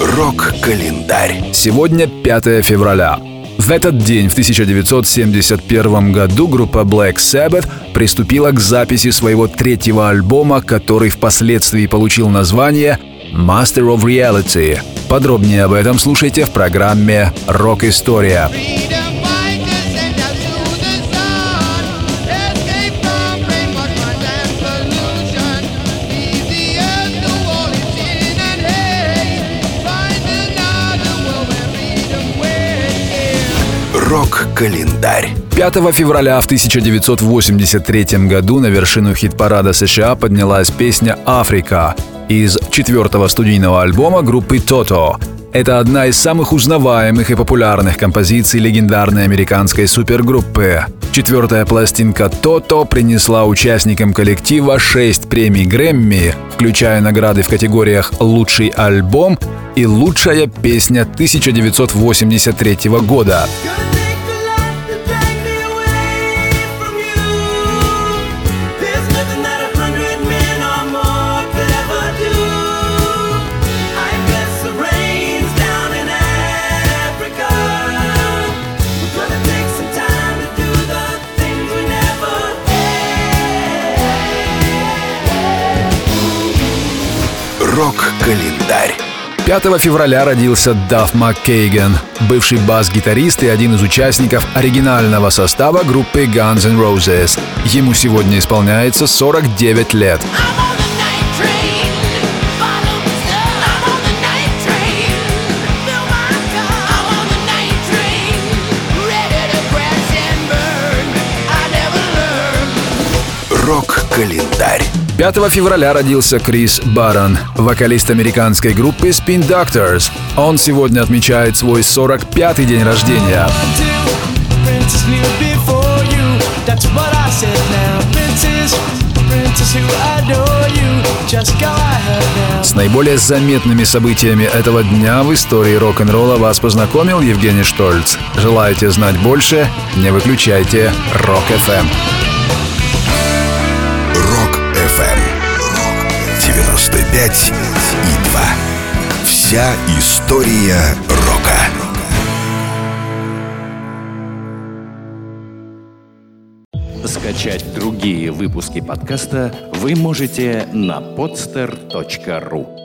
Рок-календарь. Сегодня 5 февраля. В этот день, в 1971 году, группа Black Sabbath приступила к записи своего третьего альбома, который впоследствии получил название Master of Reality. Подробнее об этом слушайте в программе «Рок-история». Рок-календарь. 5 февраля в 1983 году на вершину хит-парада США поднялась песня «Африка» из четвертого студийного альбома группы «Тото». Это одна из самых узнаваемых и популярных композиций легендарной американской супергруппы. Четвертая пластинка «Тото» принесла участникам коллектива 6 премий Грэмми, включая награды в категориях «Лучший альбом» и «Лучшая песня 1983 года». Рок-календарь. 5 февраля родился Дафф Маккейген, бывший бас-гитарист и один из участников оригинального состава группы Guns N' Roses. Ему сегодня исполняется 49 лет. Рок-календарь. 5 февраля родился Крис Барон, вокалист американской группы Spin Doctors. Он сегодня отмечает свой 45-й день рождения. С наиболее заметными событиями этого дня в истории рок-н-ролла вас познакомил Евгений Штольц. Желаете знать больше? Не выключайте Рок-ФМ. Рок-ФМ. 95 и 2. Вся история рока. Скачать другие выпуски подкаста вы можете на podster.ru